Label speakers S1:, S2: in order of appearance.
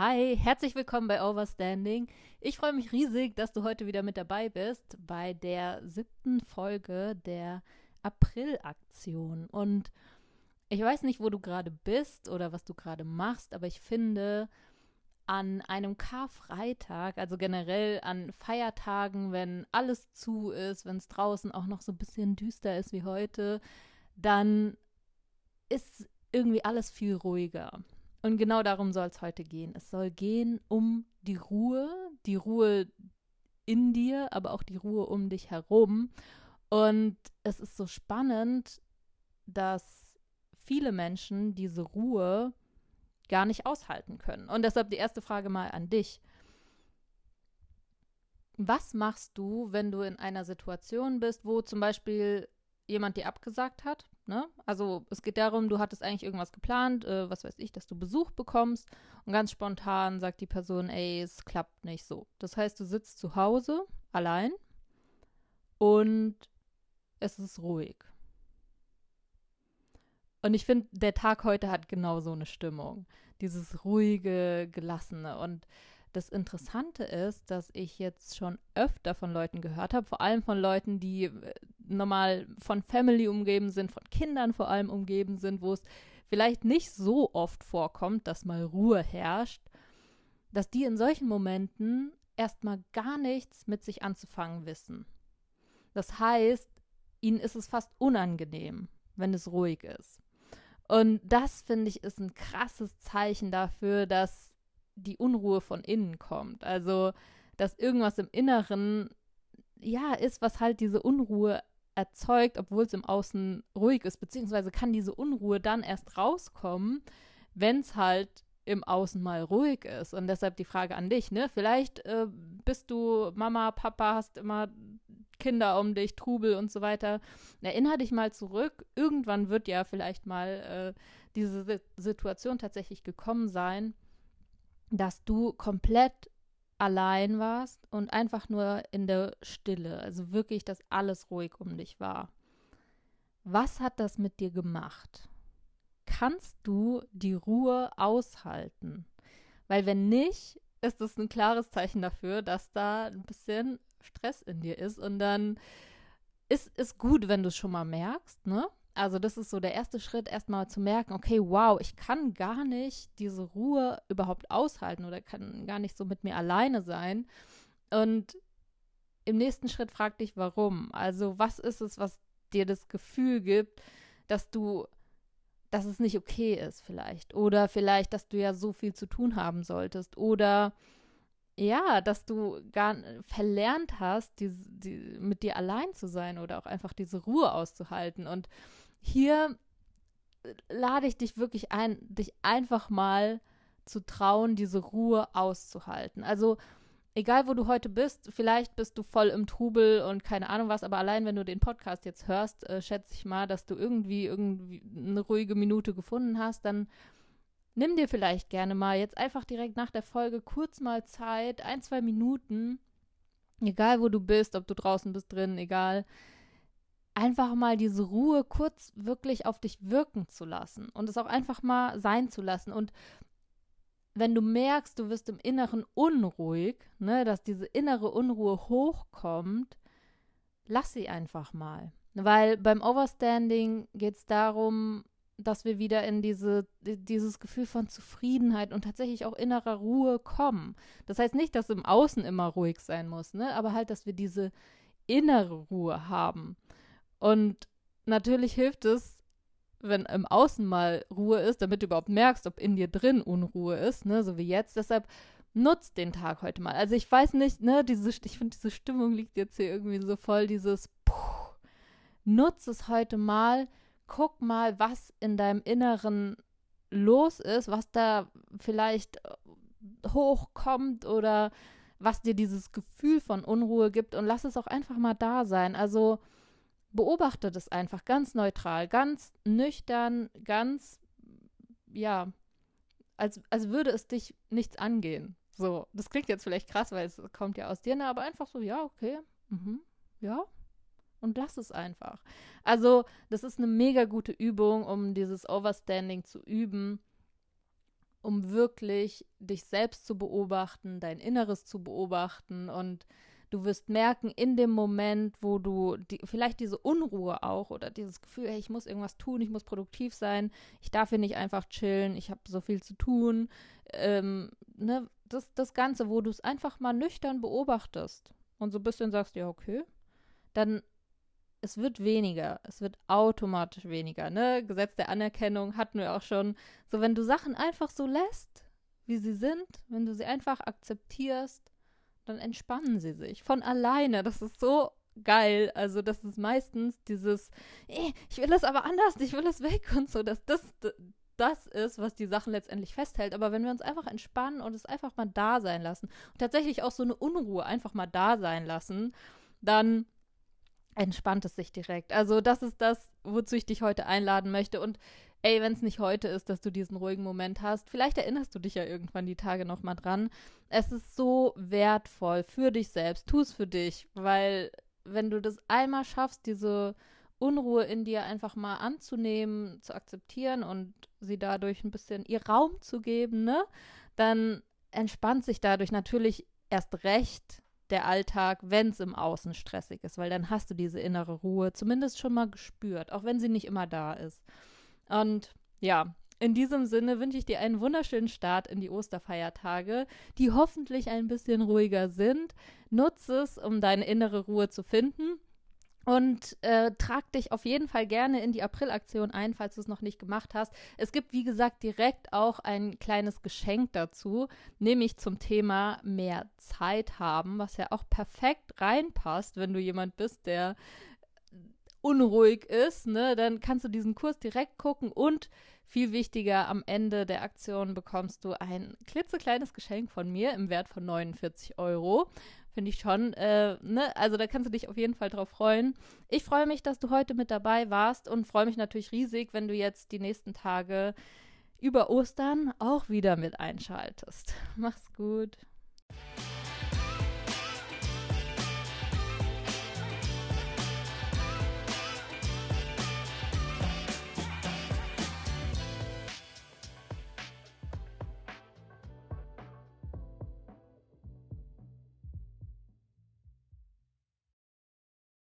S1: Hi, herzlich willkommen bei Overstanding. Ich freue mich riesig, dass du heute wieder mit dabei bist bei der siebten Folge der April-Aktion. Und ich weiß nicht, wo du gerade bist oder was du gerade machst, aber ich finde, an einem Karfreitag, also generell an Feiertagen, wenn alles zu ist, wenn es draußen auch noch so ein bisschen düster ist wie heute, dann ist irgendwie alles viel ruhiger. Und genau darum soll es heute gehen. Es soll gehen um die Ruhe, die Ruhe in dir, aber auch die Ruhe um dich herum. Und es ist so spannend, dass viele Menschen diese Ruhe gar nicht aushalten können. Und deshalb die erste Frage mal an dich. Was machst du, wenn du in einer Situation bist, wo zum Beispiel jemand dir abgesagt hat. Ne? Also es geht darum, du hattest eigentlich irgendwas geplant, äh, was weiß ich, dass du Besuch bekommst und ganz spontan sagt die Person, ey, es klappt nicht so. Das heißt, du sitzt zu Hause allein und es ist ruhig. Und ich finde, der Tag heute hat genau so eine Stimmung. Dieses ruhige, gelassene. Und das Interessante ist, dass ich jetzt schon öfter von Leuten gehört habe, vor allem von Leuten, die äh, normal von Family umgeben sind, von Kindern vor allem umgeben sind, wo es vielleicht nicht so oft vorkommt, dass mal Ruhe herrscht, dass die in solchen Momenten erstmal gar nichts mit sich anzufangen wissen. Das heißt, ihnen ist es fast unangenehm, wenn es ruhig ist. Und das, finde ich, ist ein krasses Zeichen dafür, dass die Unruhe von innen kommt. Also, dass irgendwas im Inneren, ja, ist, was halt diese Unruhe erzeugt, obwohl es im Außen ruhig ist, beziehungsweise kann diese Unruhe dann erst rauskommen, wenn es halt im Außen mal ruhig ist. Und deshalb die Frage an dich, ne? Vielleicht äh, bist du Mama, Papa, hast immer Kinder um dich, Trubel und so weiter. Erinnere dich mal zurück. Irgendwann wird ja vielleicht mal äh, diese Situation tatsächlich gekommen sein, dass du komplett allein warst und einfach nur in der Stille, also wirklich, dass alles ruhig um dich war. Was hat das mit dir gemacht? Kannst du die Ruhe aushalten? Weil wenn nicht, ist das ein klares Zeichen dafür, dass da ein bisschen Stress in dir ist und dann ist es gut, wenn du es schon mal merkst, ne? Also das ist so der erste Schritt, erstmal zu merken, okay, wow, ich kann gar nicht diese Ruhe überhaupt aushalten oder kann gar nicht so mit mir alleine sein. Und im nächsten Schritt frag dich, warum. Also was ist es, was dir das Gefühl gibt, dass du, dass es nicht okay ist vielleicht. Oder vielleicht, dass du ja so viel zu tun haben solltest. Oder ja, dass du gar verlernt hast, die, die, mit dir allein zu sein oder auch einfach diese Ruhe auszuhalten. Und hier äh, lade ich dich wirklich ein, dich einfach mal zu trauen, diese Ruhe auszuhalten. Also egal wo du heute bist, vielleicht bist du voll im Trubel und keine Ahnung was, aber allein wenn du den Podcast jetzt hörst, äh, schätze ich mal, dass du irgendwie irgendwie eine ruhige Minute gefunden hast, dann nimm dir vielleicht gerne mal jetzt einfach direkt nach der Folge kurz mal Zeit, ein, zwei Minuten, egal wo du bist, ob du draußen bist, drin, egal, einfach mal diese Ruhe kurz wirklich auf dich wirken zu lassen und es auch einfach mal sein zu lassen. Und wenn du merkst, du wirst im Inneren unruhig, ne, dass diese innere Unruhe hochkommt, lass sie einfach mal. Weil beim Overstanding geht es darum, dass wir wieder in diese, dieses Gefühl von Zufriedenheit und tatsächlich auch innerer Ruhe kommen. Das heißt nicht, dass im Außen immer ruhig sein muss, ne? aber halt, dass wir diese innere Ruhe haben. Und natürlich hilft es, wenn im Außen mal Ruhe ist, damit du überhaupt merkst, ob in dir drin Unruhe ist, ne, so wie jetzt. Deshalb nutzt den Tag heute mal. Also ich weiß nicht, ne, diese, ich finde, diese Stimmung liegt jetzt hier irgendwie so voll, dieses Puh, nutz es heute mal, guck mal, was in deinem Inneren los ist, was da vielleicht hochkommt oder was dir dieses Gefühl von Unruhe gibt und lass es auch einfach mal da sein. Also beobachte das einfach ganz neutral, ganz nüchtern, ganz, ja, als, als würde es dich nichts angehen. So, das klingt jetzt vielleicht krass, weil es kommt ja aus dir, ne, aber einfach so, ja, okay, mhm, ja, und lass es einfach. Also, das ist eine mega gute Übung, um dieses Overstanding zu üben um wirklich dich selbst zu beobachten, dein Inneres zu beobachten und du wirst merken, in dem Moment, wo du die, vielleicht diese Unruhe auch oder dieses Gefühl, hey, ich muss irgendwas tun, ich muss produktiv sein, ich darf hier nicht einfach chillen, ich habe so viel zu tun, ähm, ne, das, das Ganze, wo du es einfach mal nüchtern beobachtest und so ein bisschen sagst, ja, okay, dann es wird weniger, es wird automatisch weniger, ne? Gesetz der Anerkennung hatten wir auch schon. So, wenn du Sachen einfach so lässt, wie sie sind, wenn du sie einfach akzeptierst, dann entspannen sie sich von alleine. Das ist so geil. Also, das ist meistens dieses, eh, ich will das aber anders, ich will das weg und so, dass das das ist, was die Sachen letztendlich festhält. Aber wenn wir uns einfach entspannen und es einfach mal da sein lassen und tatsächlich auch so eine Unruhe einfach mal da sein lassen, dann entspannt es sich direkt. Also das ist das, wozu ich dich heute einladen möchte. Und ey, wenn es nicht heute ist, dass du diesen ruhigen Moment hast, vielleicht erinnerst du dich ja irgendwann die Tage nochmal dran. Es ist so wertvoll für dich selbst. Tu es für dich, weil wenn du das einmal schaffst, diese Unruhe in dir einfach mal anzunehmen, zu akzeptieren und sie dadurch ein bisschen ihr Raum zu geben, ne, dann entspannt sich dadurch natürlich erst recht der Alltag, wenn es im Außen stressig ist, weil dann hast du diese innere Ruhe zumindest schon mal gespürt, auch wenn sie nicht immer da ist. Und ja, in diesem Sinne wünsche ich dir einen wunderschönen Start in die Osterfeiertage, die hoffentlich ein bisschen ruhiger sind. Nutze es, um deine innere Ruhe zu finden. Und äh, trag dich auf jeden Fall gerne in die April-Aktion ein, falls du es noch nicht gemacht hast. Es gibt, wie gesagt, direkt auch ein kleines Geschenk dazu, nämlich zum Thema mehr Zeit haben, was ja auch perfekt reinpasst, wenn du jemand bist, der unruhig ist. Ne? Dann kannst du diesen Kurs direkt gucken und viel wichtiger, am Ende der Aktion bekommst du ein klitzekleines Geschenk von mir im Wert von 49 Euro. Finde ich schon. Äh, ne? Also da kannst du dich auf jeden Fall drauf freuen. Ich freue mich, dass du heute mit dabei warst und freue mich natürlich riesig, wenn du jetzt die nächsten Tage über Ostern auch wieder mit einschaltest. Mach's gut.